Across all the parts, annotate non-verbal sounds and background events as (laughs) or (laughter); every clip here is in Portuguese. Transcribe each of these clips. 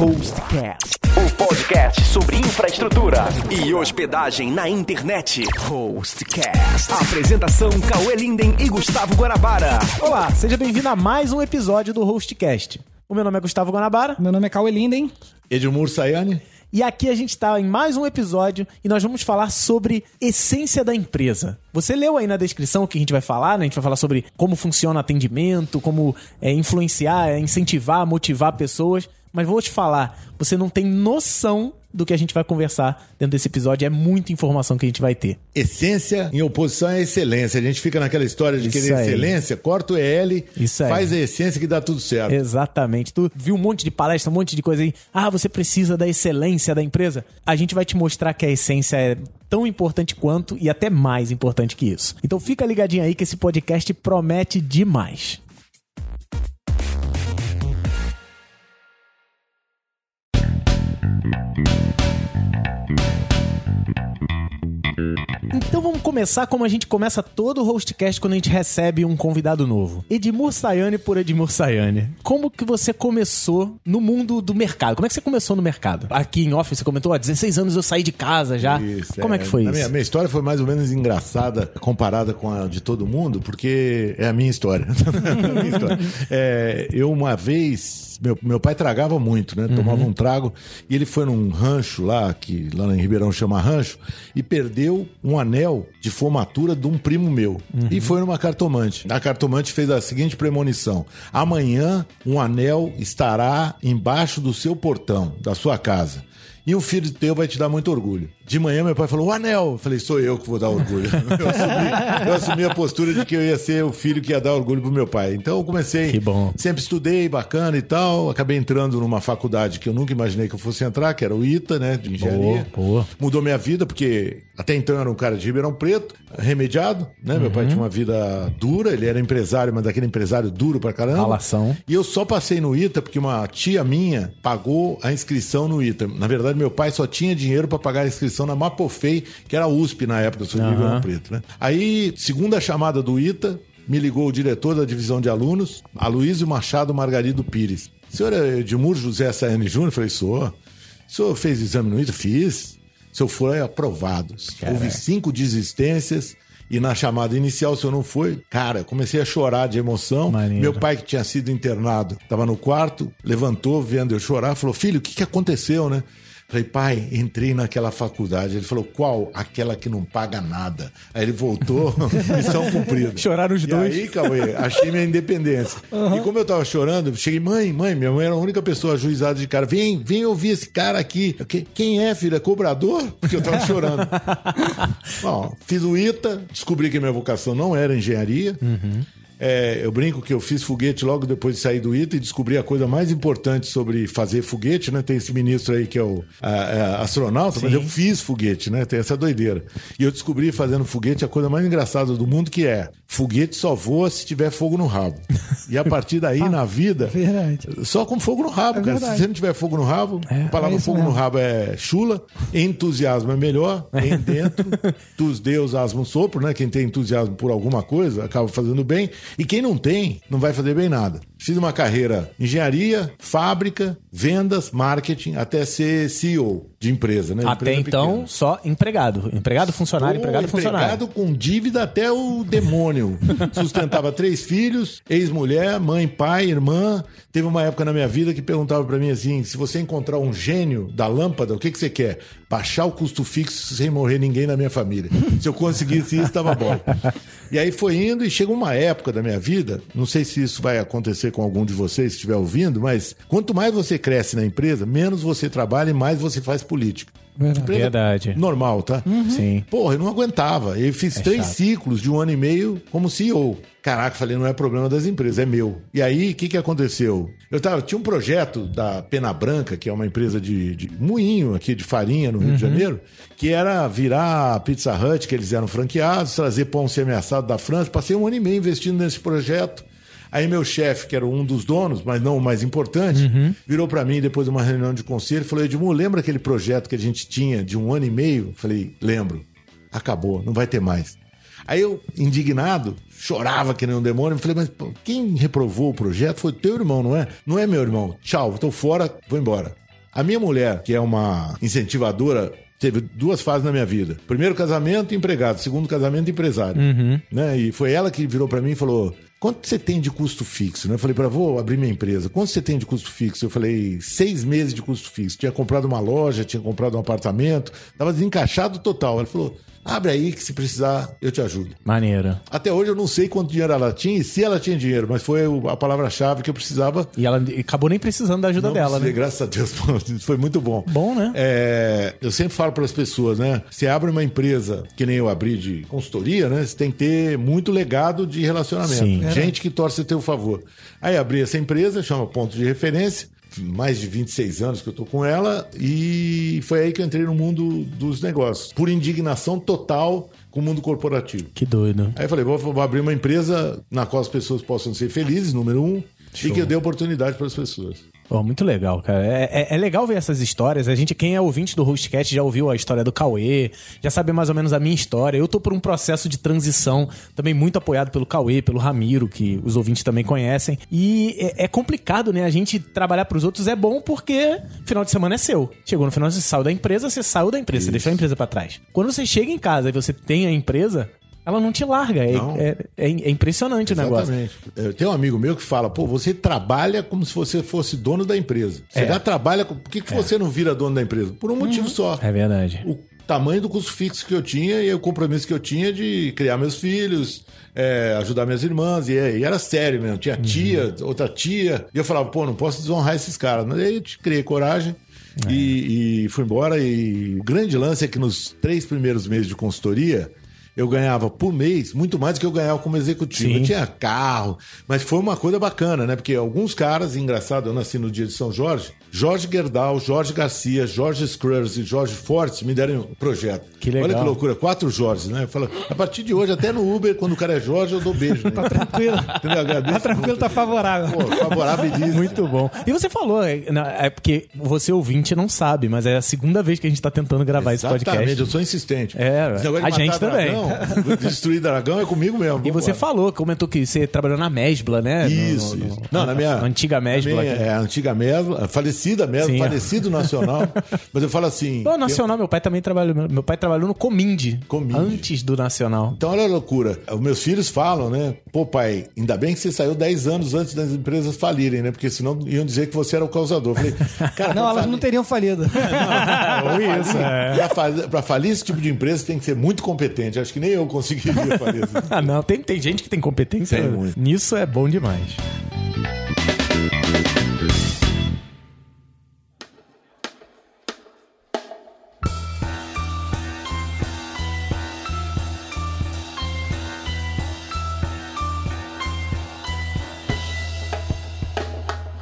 Hostcast. O podcast sobre infraestrutura e hospedagem na internet. Hostcast. Apresentação Cauê Linden e Gustavo Guanabara. Olá, seja bem-vindo a mais um episódio do Hostcast. O meu nome é Gustavo Guanabara Meu nome é Cauê Linden. Edmur Sayane. E aqui a gente está em mais um episódio e nós vamos falar sobre essência da empresa. Você leu aí na descrição o que a gente vai falar, né? A gente vai falar sobre como funciona atendimento, como é, influenciar, é, incentivar, motivar pessoas. Mas vou te falar, você não tem noção do que a gente vai conversar dentro desse episódio. É muita informação que a gente vai ter. Essência em oposição à excelência. A gente fica naquela história de Isso querer aí. excelência, corta o EL, Isso aí. faz a essência que dá tudo certo. Exatamente. Tu viu um monte de palestra, um monte de coisa aí. Ah, você precisa da excelência da empresa. A gente vai te mostrar que a essência é tão importante quanto e até mais importante que isso. Então fica ligadinho aí que esse podcast promete demais. Thank you. Então vamos começar como a gente começa todo o hostcast quando a gente recebe um convidado novo. Edmur Sayane por Edmur Sayane. Como que você começou no mundo do mercado? Como é que você começou no mercado? Aqui em off você comentou, ó, 16 anos eu saí de casa já. Isso, Como é, que foi isso? Minha, minha história foi mais ou menos engraçada comparada com a de todo mundo, porque é a minha história. (laughs) É a minha história. É, eu uma vez, meu, meu pai tragava muito, né? Tomava um trago e ele foi num rancho lá, que lá em Ribeirão chama rancho, e perdeu um anel de formatura de um primo meu. E foi numa cartomante. A cartomante fez a seguinte premonição: amanhã um anel estará embaixo do seu portão, da sua casa. E um filho teu vai te dar muito orgulho. De manhã, meu pai falou: o anel. Eu falei: sou eu que vou dar orgulho. (laughs) Eu assumi, eu assumi a postura de que eu ia ser o filho que ia dar orgulho pro meu pai. Então eu comecei. Que bom. Sempre estudei, bacana e tal. Acabei entrando numa faculdade que eu nunca imaginei que eu fosse entrar, que era o ITA, né? De engenharia. Boa, boa. Mudou minha vida, porque até então eu era um cara de Ribeirão Preto, remediado, né? Meu Uhum. pai tinha uma vida dura, ele era empresário, mas daquele empresário duro pra caramba. Ralação. E eu só passei no ITA porque uma tia minha pagou a inscrição no ITA. Na verdade, meu pai só tinha dinheiro para pagar a inscrição na Mapofei, que era a USP na época, de Aham. Ribeirão Preto, né? Aí, segunda chamada do ITA, me ligou o diretor da divisão de alunos, Aloysio Machado Margarido Pires. Senhor é Edmur José Sayane Júnior? Falei, sou. O senhor fez exame no ITA? Fiz. Se eu for, é aprovado. Houve cinco desistências. E na chamada inicial, se eu não foi, cara, comecei a chorar de emoção. Maneiro. Meu pai, que tinha sido internado, estava no quarto, levantou, vendo eu chorar, falou: Filho, o que, que aconteceu, né? Falei, pai, entrei naquela faculdade. Ele falou, qual? Aquela que não paga nada. Aí ele voltou, (laughs) missão cumprida. Choraram os e dois. aí, Cauê, achei minha independência. E como eu tava chorando, cheguei, mãe, mãe, minha mãe era a única pessoa ajuizada de cara. Vem, vem ouvir esse cara aqui. Eu, "Que- Quem é, filho? É cobrador? Porque eu tava chorando. (laughs) Bom, fiz o ITA, descobri que minha vocação não era engenharia. É, eu brinco que eu fiz foguete logo depois de sair do ITA e descobri a coisa mais importante sobre fazer foguete, né? Tem esse ministro aí que é o a- a- astronauta, mas Sim. eu fiz foguete, né? Tem essa doideira. E eu descobri fazendo foguete a coisa mais engraçada do mundo, que é foguete só voa se tiver fogo no rabo. E a partir daí, (laughs) na vida, Verdade. só com fogo no rabo, É cara. verdade. Se você não tiver fogo no rabo, a palavra é fogo no mesmo. rabo é chula, entusiasmo é melhor, em (laughs) dentro, tus deus asmo sopro, né? Quem tem entusiasmo por alguma coisa acaba fazendo bem, e quem não tem, não vai fazer bem nada. Fiz uma carreira engenharia, fábrica, vendas, marketing, até ser CEO de empresa, né? Até empresa então, pequena. só empregado. Empregado, funcionário, Pô, empregado, funcionário. empregado com dívida até o demônio. (laughs) Sustentava três filhos, ex-mulher, mãe, pai, irmã. Teve uma época na minha vida que perguntava pra mim assim: se você encontrar um gênio da lâmpada, o que, que você quer? Baixar o custo fixo sem morrer ninguém na minha família. Se eu conseguisse isso, estava bom. E aí foi indo e chegou uma época da minha vida, não sei se isso vai acontecer com algum de vocês, se estiver ouvindo, mas quanto mais você cresce na empresa, menos você trabalha e mais você faz política. Verdade. Verdade. Normal, tá? Sim. Porra, eu não aguentava. Eu fiz três chato. ciclos de um ano e meio como CEO. Caraca, falei, não é problema das empresas, é meu. E aí, o que, que aconteceu? Eu tava, tinha um projeto da Pena Branca, que é uma empresa de, de moinho aqui de farinha no Rio de Janeiro, que era virar a Pizza Hut, que eles eram franqueados, trazer pão semi-assado da França. Passei um ano e meio investindo nesse projeto. Aí meu chefe, que era um dos donos, mas não o mais importante, virou pra mim depois de uma reunião de conselho e falou: Edmundo, lembra aquele projeto que a gente tinha de um ano e meio? Falei, lembro. Acabou, não vai ter mais. Aí eu, indignado, chorava que nem um demônio. Falei, mas pô, quem reprovou o projeto foi teu irmão, não é? Não é meu irmão. Tchau, tô fora, vou embora. A minha mulher, que é uma incentivadora teve duas fases na minha vida. Primeiro casamento, empregado. Segundo casamento, empresário. Né? E foi ela que virou para mim e falou: Quanto você tem de custo fixo? Né? Eu falei para vou abrir minha empresa. Quanto você tem de custo fixo? Eu falei, seis meses de custo fixo. Tinha comprado uma loja, tinha comprado um apartamento, tava desencaixado total. Ela falou, abre aí que se precisar eu te ajudo. Maneiro. Até hoje eu não sei quanto dinheiro ela tinha e se ela tinha dinheiro, mas foi a palavra-chave que eu precisava. E ela acabou nem precisando da ajuda Não dela, né? Graças a Deus, (laughs) foi muito bom. Bom, né? É, eu sempre falo para as pessoas, né? Você abre uma empresa que nem eu abri de consultoria, né? Você tem que ter muito legado de relacionamento. Sim. Gente que torce a teu favor. Aí abri essa empresa, chama Ponto de Referência. Mais de 26 anos que eu tô com ela e foi aí que eu entrei no mundo dos negócios. Por indignação total com o mundo corporativo. Que doido. Aí eu falei, vou, vou abrir uma empresa na qual as pessoas possam ser felizes, número um, e que eu dê oportunidade para as pessoas. Pô, muito legal, cara. É, é- é legal ver essas histórias. A gente, quem é ouvinte do Hostcat já ouviu a história do Cauê, já sabe mais ou menos a minha história. Eu tô por um processo de transição, também muito apoiado pelo Cauê, pelo Ramiro, que os ouvintes também conhecem. E é, é complicado, né? A gente trabalhar pros outros é bom porque final de semana é seu. Chegou no final, você saiu da empresa, você saiu da empresa, você deixou a empresa pra trás. Quando você chega em casa e você tem a empresa, ela não te larga. É, Não. é- é- é impressionante o negócio. Exatamente. Eu tenho um amigo meu que fala, pô, você trabalha como se você fosse dono da empresa. Você É. já trabalha, com- por que, que você não vira dono da empresa? Por um motivo só. É verdade. O tamanho do custo fixo que eu tinha e o compromisso que eu tinha de criar meus filhos, é, ajudar minhas irmãs, e, e era sério mesmo. Tinha tia, outra tia, e eu falava, pô, não posso desonrar esses caras. Mas aí eu te criei coragem. E, e fui embora. E o grande lance é que nos três primeiros meses de consultoria, eu ganhava por mês muito mais do que eu ganhava como executivo. Sim. Eu tinha carro, mas foi uma coisa bacana, né? Porque alguns caras, engraçado, eu nasci no dia de São Jorge, Jorge Gerdau, Jorge Garcia, Jorge Scrurs e Jorge Fortes me deram um projeto. Que legal. Olha que loucura, quatro Jorges, né? Eu falo, a partir de hoje, até no Uber, quando o cara é Jorge, eu dou beijo. Né? Tranquilo. (laughs) Entendeu? Agradeço Tá tranquilo, muito. tá favorável. Pô, favorável disso. Muito bom. E você falou, é, é porque você ouvinte não sabe, mas é a segunda vez que a gente tá tentando gravar esse Exatamente, podcast. eu sou insistente. É, Esse a gente matar dragão, destruir dragão é comigo mesmo. E você falou, comentou que você trabalhou na Mesbla, né? Isso, no- isso. no- Não, na minha. Antiga Mesbla. minha-. É, a antiga Mesbla, falecida Mesbla, Sim. falecido Nacional. (laughs) Mas eu falo assim. Pô, Nacional, meu pai também trabalhou. Meu pai trabalhou no Cominde. Cominde. Antes do Nacional. Então, olha a loucura. Os meus filhos falam, né? Pô, pai, ainda bem que você saiu 10 anos antes das empresas falirem, né? Porque senão iam dizer que você era o causador. Eu falei, (laughs) cara, Não, elas falir- não teriam falido. Ou (laughs) isso, é. Pra falir, pra falir esse tipo de empresa tem que ser muito competente. Acho que nem eu conseguiria falir isso. (laughs) Ah, não. Tem, tem gente que tem competência. Tem muito. Nisso é bom demais.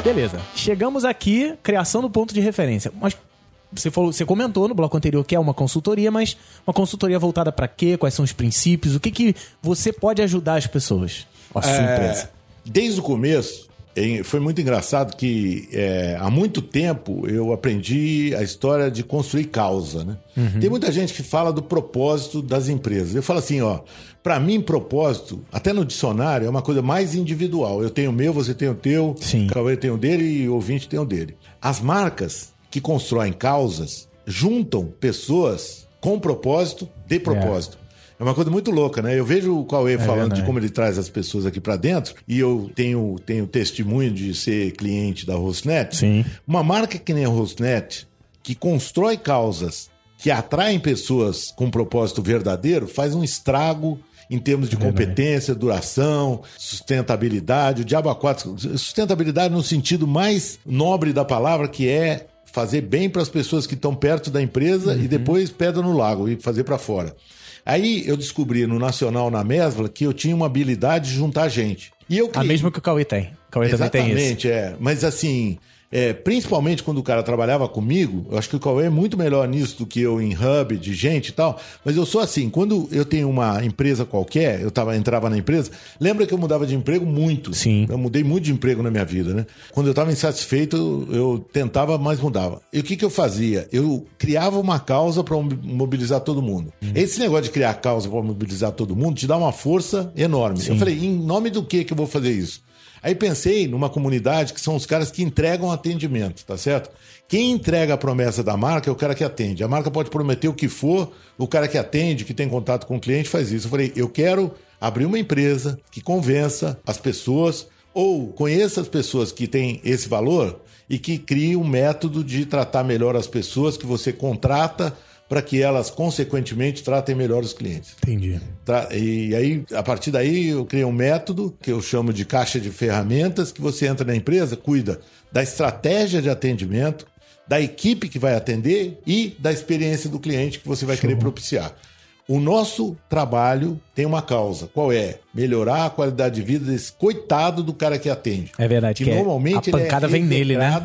Beleza. Chegamos aqui, criação do ponto de referência. Mas você falou, você comentou no bloco anterior que é uma consultoria, mas uma consultoria voltada para quê? Quais são os princípios? O que que você pode ajudar as pessoas? A sua É, empresa. Desde o começo, foi muito engraçado que é, há muito tempo eu aprendi a história de construir causa. Né? Uhum. Tem muita gente que fala do propósito das empresas. Eu falo assim, ó, para mim propósito, até no dicionário, é uma coisa mais individual. Eu tenho o meu, você tem o teu, Sim. o Cauê tem o dele e o ouvinte tem o dele. As marcas que constroem causas juntam pessoas com propósito, de propósito. É uma coisa muito louca, né? Eu vejo o Cauê falando É verdade. de como ele traz as pessoas aqui pra dentro, e eu tenho, tenho testemunho de ser cliente da Rosnet. Sim. Uma marca que nem a Rosnet, que constrói causas que atraem pessoas com propósito verdadeiro, faz um estrago em termos de competência, duração, sustentabilidade, o diabo a quatro. Sustentabilidade no sentido mais nobre da palavra, que é fazer bem para as pessoas que estão perto da empresa e depois pedra no lago e fazer para fora. Aí eu descobri no Nacional, na Mesbla, que eu tinha uma habilidade de juntar gente. E eu A criei... mesma que o Cauê tem. O Cauê também tem isso. Exatamente, é. Mas assim, é, principalmente quando o cara trabalhava comigo, eu acho que o Cauê é muito melhor nisso do que eu em hub de gente e tal. Mas eu sou assim, quando eu tenho uma empresa qualquer, eu tava, entrava na empresa, lembra que eu mudava de emprego muito. Sim. Eu mudei muito de emprego na minha vida, né? Quando eu estava insatisfeito, eu, eu tentava, mas mudava. E o que, que eu fazia? Eu criava uma causa para mobilizar todo mundo. Esse negócio de criar causa para mobilizar todo mundo te dá uma força enorme. Eu falei, em nome do que que eu vou fazer isso? Aí pensei numa comunidade que são os caras que entregam atendimento, tá certo? Quem entrega a promessa da marca é o cara que atende. A marca pode prometer o que for, o cara que atende, que tem contato com o cliente, faz isso. Eu falei, eu quero abrir uma empresa que convença as pessoas ou conheça as pessoas que têm esse valor e que crie um método de tratar melhor as pessoas que você contrata para que elas, consequentemente, tratem melhor os clientes. Entendi. E aí, a partir daí, eu criei um método que eu chamo de caixa de ferramentas, que você entra na empresa, cuida da estratégia de atendimento, da equipe que vai atender e da experiência do cliente que você vai querer propiciar. O nosso trabalho tem uma causa. Qual é? Melhorar a qualidade de vida desse coitado do cara que atende. É verdade, Que que é- normalmente a pancada ele é vem nele, né?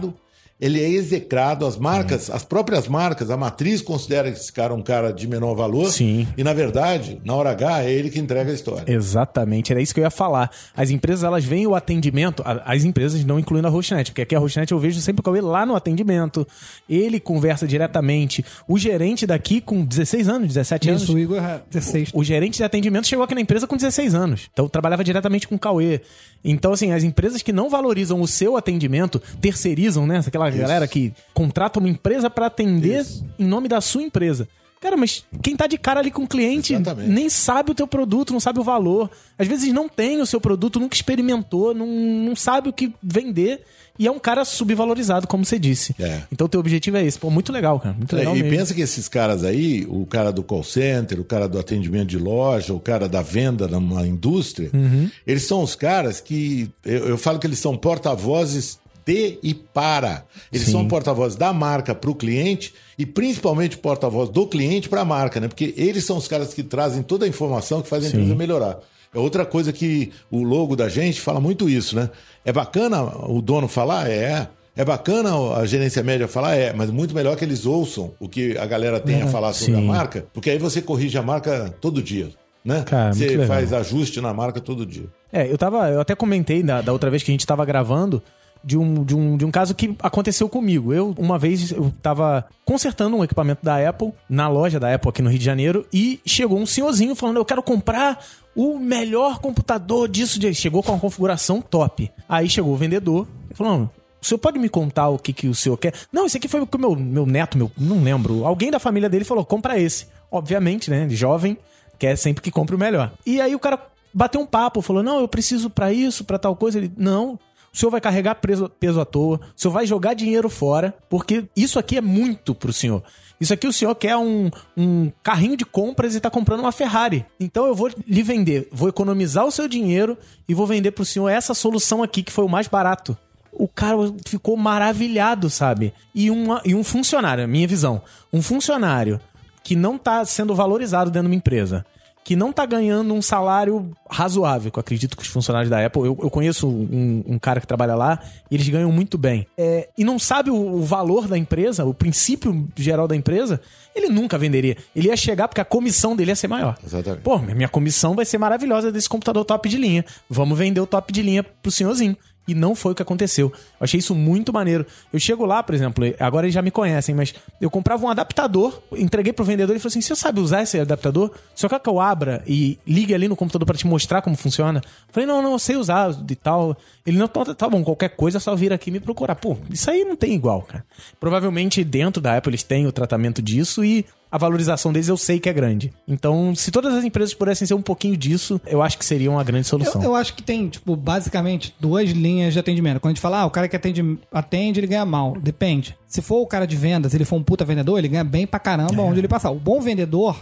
Ele é execrado, as marcas, as próprias marcas, a matriz considera esse cara um cara de menor valor. Sim. E na verdade, na hora H, é ele que entrega a história. Exatamente, era isso que eu ia falar. As empresas, elas veem o atendimento, as empresas não incluindo a Hostnet, porque aqui a Hostnet eu vejo sempre o Cauê lá no atendimento, ele conversa diretamente. O gerente daqui com 16 anos, 17 anos. Isso, o Igor é 16. O gerente de atendimento chegou aqui na empresa com 16 anos. Então trabalhava diretamente com o Cauê. Então, assim, as empresas que não valorizam o seu atendimento, terceirizam, né? Aquela galera que contrata uma empresa para atender Isso. em nome da sua empresa. Cara, mas quem tá de cara ali com o cliente Exatamente. nem sabe o teu produto, não sabe o valor. Às vezes não tem o seu produto, nunca experimentou, não, não sabe o que vender. E é um cara subvalorizado, como você disse. É. Então, teu objetivo é esse. Pô, muito legal, cara. Muito É, legal e mesmo. pensa que esses caras aí, o cara do call center, o cara do atendimento de loja, o cara da venda numa indústria, Uhum. eles são os caras que. Eu, eu falo que eles são porta-vozes de e para. Eles Sim. são porta-vozes da marca para o cliente e principalmente porta-voz do cliente para a marca, né? Porque eles são os caras que trazem toda a informação que faz a Sim. empresa melhorar. É outra coisa que o logo da gente fala muito isso, né? É bacana o dono falar? É. É bacana a gerência média falar? É, mas muito melhor que eles ouçam o que a galera tem a falar sobre É, sim. a marca, porque aí você corrige a marca todo dia, né? Cara, você faz ajuste na marca todo dia. É, eu tava. Eu até comentei da, da outra vez que a gente tava gravando de um, de, um, de um caso que aconteceu comigo. Eu, uma vez, eu tava consertando um equipamento da Apple na loja da Apple aqui no Rio de Janeiro e chegou um senhorzinho falando: Eu quero comprar o melhor computador disso. De... Chegou com uma configuração top. Aí chegou o vendedor falou: "Não, o senhor pode me contar o que, que o senhor quer? Não, esse aqui foi o que meu, meu neto, meu, não lembro. Alguém da família dele falou: compra esse. Obviamente, né? Jovem, quer sempre que compre o melhor. E aí o cara bateu um papo, falou: Não, eu preciso pra isso, pra tal coisa. Ele, não. O senhor vai carregar preso- peso à toa, o senhor vai jogar dinheiro fora, porque isso aqui é muito pro senhor. Isso aqui o senhor quer um, um carrinho de compras e tá comprando uma Ferrari. Então eu vou lhe vender, vou economizar o seu dinheiro e vou vender pro senhor essa solução aqui que foi o mais barato. O cara ficou maravilhado, sabe? E, uma, e um funcionário, minha visão, um funcionário que não tá sendo valorizado dentro de uma empresa, que não tá ganhando um salário razoável, que eu acredito que os funcionários da Apple, eu, eu conheço um, um cara que trabalha lá, e eles ganham muito bem, é, e não sabe o, o valor da empresa, o princípio geral da empresa, ele nunca venderia. Ele ia chegar porque a comissão dele ia ser maior. Exatamente. Pô, minha comissão vai ser maravilhosa desse computador top de linha. Vamos vender o top de linha pro senhorzinho. E não foi o que aconteceu. Eu achei isso muito maneiro. Eu chego lá, por exemplo, agora eles já me conhecem, mas eu comprava um adaptador, entreguei pro vendedor e falou assim: você sabe usar esse adaptador? Só quer que eu abra e ligue ali no computador pra te mostrar como funciona? Eu falei, não, não, eu sei usar e tal. Ele, não, tá, tá bom, qualquer coisa é só vir aqui me procurar. Pô, isso aí não tem igual, cara. Provavelmente dentro da Apple eles têm o tratamento disso e a valorização deles eu sei que é grande. Então, se todas as empresas pudessem ser um pouquinho disso, eu acho que seria uma grande solução. Eu, eu acho que tem, tipo, basicamente duas linhas de atendimento. Quando a gente fala, ah, o cara que atende, atende, ele ganha mal. Depende. Se for o cara de vendas, ele for um puta vendedor, ele ganha bem pra caramba É. onde ele passar. O bom vendedor,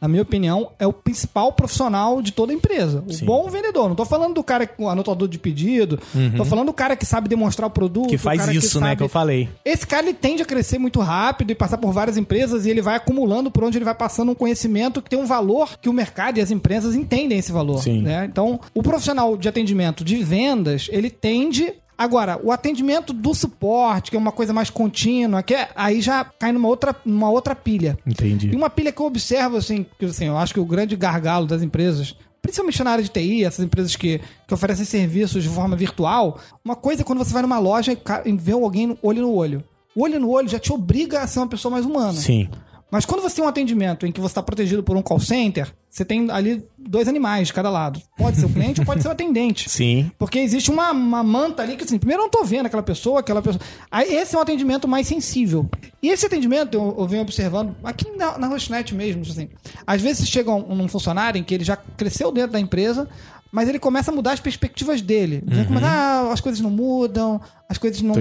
na minha opinião, é o principal profissional de toda empresa. O Sim. bom vendedor. Não tô falando do cara com anotador de pedido, tô falando do cara que sabe demonstrar o produto. Uhum. que faz isso, né, sabe- que eu falei. esse cara ele tende a crescer muito rápido e passar por várias empresas e ele vai acumulando por onde ele vai passando um conhecimento que tem um valor que o mercado e as empresas entendem esse valor. Sim. né? Então, o profissional de atendimento de vendas, ele tende. Agora, o atendimento do suporte, que é uma coisa mais contínua, que é- aí já cai numa outra, numa outra pilha. Entendi. E uma pilha que eu observo, assim, que assim, eu acho que o grande gargalo das empresas, principalmente na área de TI, essas empresas que, que oferecem serviços de forma virtual, uma coisa é quando você vai numa loja e vê alguém olho no olho. O olho no olho já te obriga a ser uma pessoa mais humana. Sim. Mas quando você tem um atendimento em que você está protegido por um call center, você tem ali dois animais de cada lado. Pode ser o cliente ou (laughs) pode ser o atendente. Sim. Porque existe uma, uma manta ali que, assim, primeiro eu não tô vendo aquela pessoa, aquela pessoa. Aí esse é um atendimento mais sensível. E esse atendimento eu, eu venho observando, aqui na, na Rochnet mesmo, assim. Às vezes chega um, um funcionário em que ele já cresceu dentro da empresa, mas ele começa a mudar as perspectivas dele. Ele começa, ah, as coisas não mudam, as coisas não.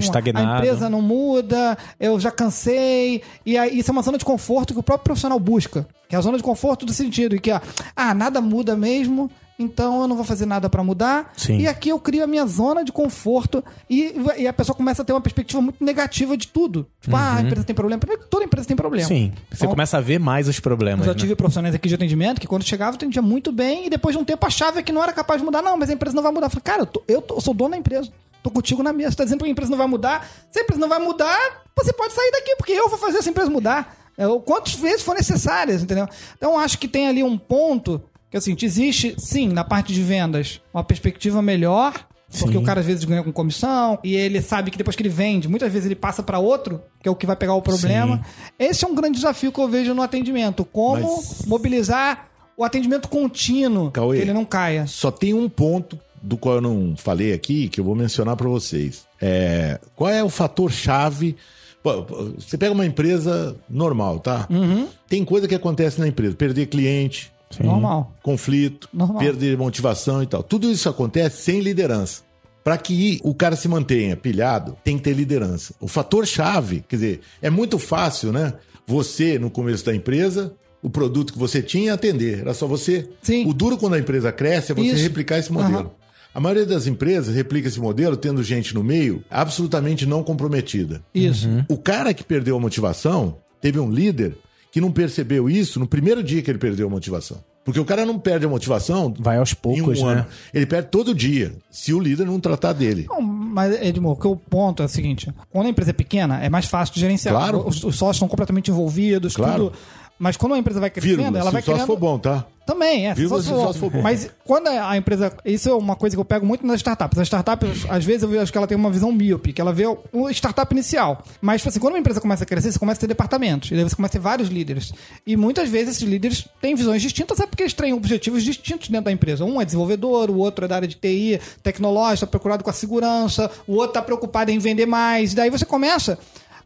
A empresa não muda, eu já cansei. E aí, isso é uma zona de conforto que o próprio profissional busca. Que é a zona de conforto do sentido, que, ah, ah, nada muda mesmo, então eu não vou fazer nada pra mudar. Sim. E aqui eu crio a minha zona de conforto e, e a pessoa começa a ter uma perspectiva muito negativa de tudo. Tipo, ah, a empresa tem problema. Toda empresa tem problema. Sim. Você Então, começa a ver mais os problemas. eu já né? tive profissionais aqui de atendimento que quando chegava atendia muito bem e depois de um tempo achava que não era capaz de mudar. Não, mas a empresa não vai mudar. Eu falei, cara, eu, tô- eu, tô- eu sou dono da empresa. Tô contigo na mesa. Você tá dizendo que a empresa não vai mudar? Se a empresa não vai mudar, você pode sair daqui, porque eu vou fazer essa empresa mudar. É, o quantas vezes for necessárias, entendeu? Então acho que tem ali um ponto que assim, existe, sim, na parte de vendas, uma perspectiva melhor. Porque Sim. o cara às vezes ganha com comissão e ele sabe que depois que ele vende, muitas vezes ele passa para outro, que é o que vai pegar o problema. Esse é um grande desafio que eu vejo no atendimento. Como Mas- mobilizar o atendimento contínuo, Cauê. que ele não caia. Só tem um ponto do qual eu não falei aqui que eu vou mencionar para vocês. É, qual é o fator chave? Você pega uma empresa normal, tá? Uhum. Tem coisa que acontece na empresa, perder cliente, Normal. conflito, Normal. perder motivação e tal. Tudo isso acontece sem liderança. Para que o cara se mantenha pilhado, tem que ter liderança. O fator chave, quer dizer, é muito fácil, né? Você, no começo da empresa, o produto que você tinha atender. Era só você. Sim. O duro quando a empresa cresce é você Isso. replicar esse modelo. Aham. A maioria das empresas replica esse modelo tendo gente no meio absolutamente não comprometida. Isso. O cara que perdeu a motivação teve um líder que não percebeu isso no primeiro dia que ele perdeu a motivação. Porque o cara não perde a motivação Vai aos em poucos, um né? ano. Ele perde todo dia, se o líder não tratar dele. Não, mas, Edmur, o que o ponto é o seguinte: quando a empresa é pequena, é mais fácil de gerenciar. Claro. Os, os sócios estão completamente envolvidos, Claro. tudo. Mas quando a empresa vai crescendo, Vírgula, ela se vai o sócio criando. for bom, tá? Também, é. Vírgula, só só bom. Mas quando a empresa. Isso é uma coisa que eu pego muito nas startups. As startups, às vezes, eu vejo que ela tem uma visão míope, que ela vê o startup inicial. Mas, tipo assim, quando uma empresa começa a crescer, você começa a ter departamentos. E daí você começa a ter vários líderes. E muitas vezes esses líderes têm visões distintas, é porque eles têm objetivos distintos dentro da empresa. Um é desenvolvedor, o outro é da área de TI, tecnológico, está preocupado com a segurança, o outro está preocupado em vender mais. E daí você começa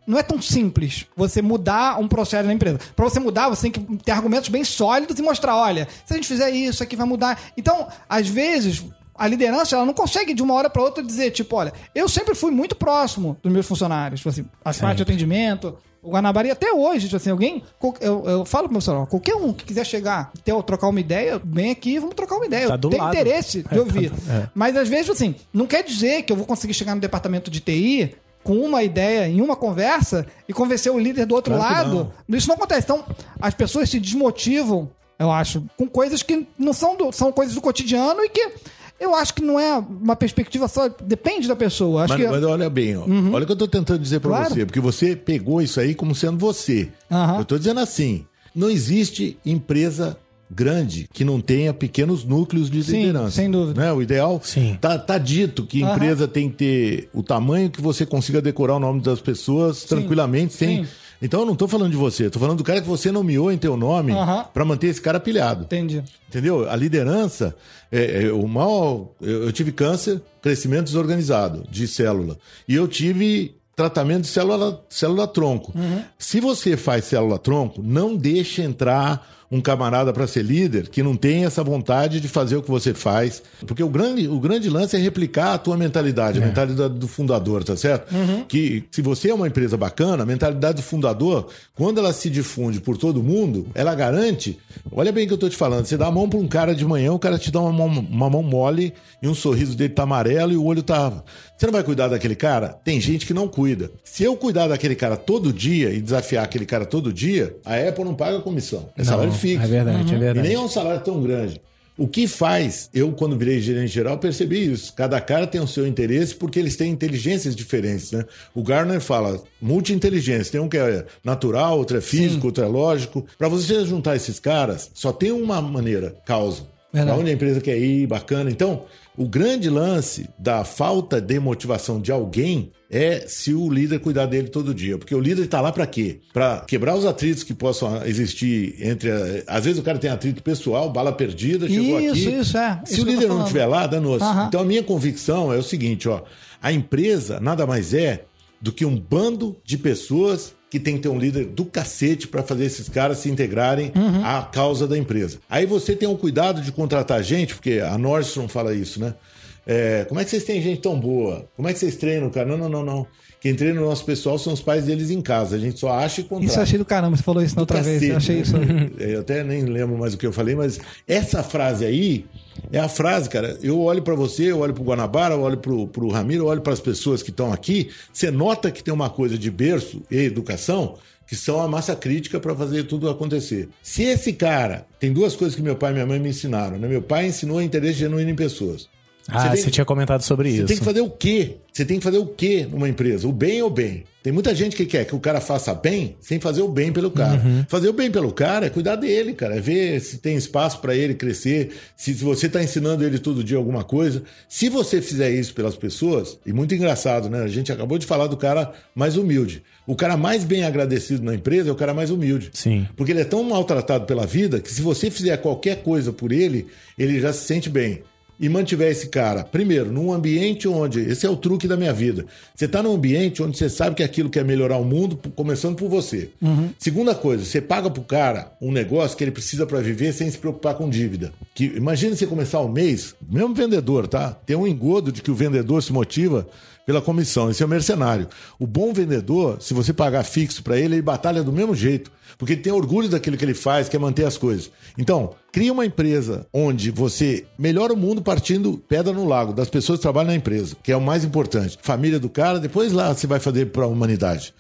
não é tão simples você mudar um processo na empresa. Para você mudar, você tem que ter argumentos bem sólidos e mostrar, olha, se a gente fizer isso, aqui vai mudar. Então, às vezes, a liderança ela não consegue de uma hora para outra dizer, tipo, olha, eu sempre fui muito próximo dos meus funcionários, tipo assim, as partes de atendimento, o Guanabara e até hoje, tipo assim, alguém, eu, eu falo pro meu celular, qualquer um que quiser chegar, ter, trocar uma ideia, vem aqui, vamos trocar uma ideia. Tá eu tenho lado. interesse de É, tá ouvir. do- é. Mas às vezes, assim, não quer dizer que eu vou conseguir chegar no departamento de TI com uma ideia em uma conversa e convencer o líder do outro Claro lado. Isso não acontece. Então, as pessoas se desmotivam, eu acho, com coisas que não são, do- são coisas do cotidiano e que eu acho que não é uma perspectiva só. Depende da pessoa. Acho Mas, que. Uhum. mas olha bem, ó. olha o que eu tô tentando dizer pra Claro. você, porque você pegou isso aí como sendo você. Aham. Eu tô dizendo assim, não existe empresa grande que não tenha pequenos núcleos de Sim, liderança. sem dúvida. Né? O ideal Sim. tá, tá dito que a empresa tem que ter o tamanho que você consiga decorar o nome das pessoas tranquilamente, sem. Sim. Então eu não tô falando de você, tô falando do cara que você nomeou em teu nome pra manter esse cara pilhado. Entendi. Entendeu? A liderança, é, é, o mal. Eu, eu tive câncer, crescimento desorganizado de célula. E eu tive tratamento de célula, célula tronco. Se você faz célula tronco, não deixe entrar um camarada para ser líder que não tem essa vontade de fazer o que você faz. Porque o grande, o grande lance é replicar a tua mentalidade, a mentalidade do fundador, tá certo? Que se você é uma empresa bacana, a mentalidade do fundador, quando ela se difunde por todo mundo, ela garante. Olha bem o que eu tô te falando. Você dá a mão para um cara de manhã, o cara te dá uma mão, uma mão mole e um sorriso dele tá amarelo e o olho tá. Você não vai cuidar daquele cara? Tem gente que não cuida. Se eu cuidar daquele cara todo dia e desafiar aquele cara todo dia, a Apple não paga comissão. É salário fixo. É verdade, é E verdade. nem é um salário tão grande. O que faz, eu quando virei gerente geral percebi isso. Cada cara tem o seu interesse porque eles têm inteligências diferentes, né? O Garner fala multi-inteligência. Tem um que é natural, outro é físico, outro é lógico. Para você juntar esses caras, só tem uma maneira, causa. Verdade. Pra onde a empresa quer ir, bacana. Então, o grande lance da falta de motivação de alguém é se o líder cuidar dele todo dia. Porque o líder está lá para quê? Para quebrar os atritos que possam existir entre. a- Às vezes o cara tem atrito pessoal, bala perdida, chegou Isso, aqui. isso, é. Se Isso o líder não estiver lá, danou-se. Aham. Então a minha convicção é o seguinte, ó. A empresa nada mais é do que um bando de pessoas que tem que ter um líder do cacete para fazer esses caras se integrarem Uhum. à causa da empresa. Aí você tem um cuidado de contratar gente, porque a Nordstrom fala isso, né? É, como é que vocês têm gente tão boa? Como é que vocês treinam, cara? Não, não, não, não. Quem treina o nosso pessoal são os pais deles em casa. A gente só acha e contrata. Isso eu achei do caramba, você falou isso na outra vez. Cacete, Eu achei né? isso. (laughs) Eu até nem lembro mais o que eu falei, mas essa frase aí é a frase, cara. Eu olho pra você, eu olho pro Guanabara, eu olho pro, pro Ramiro, eu olho pras pessoas que estão aqui. Você nota que tem uma coisa de berço e educação que são a massa crítica para fazer tudo acontecer. Se esse cara tem duas coisas que meu pai e minha mãe me ensinaram, né? Meu pai ensinou interesse genuíno em pessoas. Ah, você tinha comentado sobre você isso. tem que fazer o quê? Você tem que fazer o quê numa empresa? O bem ou o bem? Tem muita gente que quer que o cara faça bem sem fazer o bem pelo cara. Fazer o bem pelo cara é cuidar dele, cara. É ver se tem espaço para ele crescer, se, se você está ensinando ele todo dia alguma coisa. Se você fizer isso pelas pessoas, e muito engraçado, né? A gente acabou de falar do cara mais humilde. O cara mais bem agradecido na empresa é o cara mais humilde. Sim. Porque ele é tão maltratado pela vida que se você fizer qualquer coisa por ele, ele já se sente bem. E mantiver esse cara, primeiro, num ambiente onde. Esse é o truque da minha vida. Você está num ambiente onde você sabe que aquilo quer melhorar o mundo, começando por você. Segunda coisa, você paga pro cara um negócio que ele precisa para viver sem se preocupar com dívida. Que, imagina você começar o mês, mesmo vendedor, tá? Tem um engodo de que o vendedor se motiva pela comissão. Esse é o mercenário. O bom vendedor, se você pagar fixo para ele, ele batalha do mesmo jeito. Porque ele tem orgulho daquilo que ele faz, quer manter as coisas. Então, cria uma empresa onde você melhora o mundo partindo pedra no lago, das pessoas que trabalham na empresa, que é o mais importante. Família do cara, depois lá você vai fazer para a humanidade.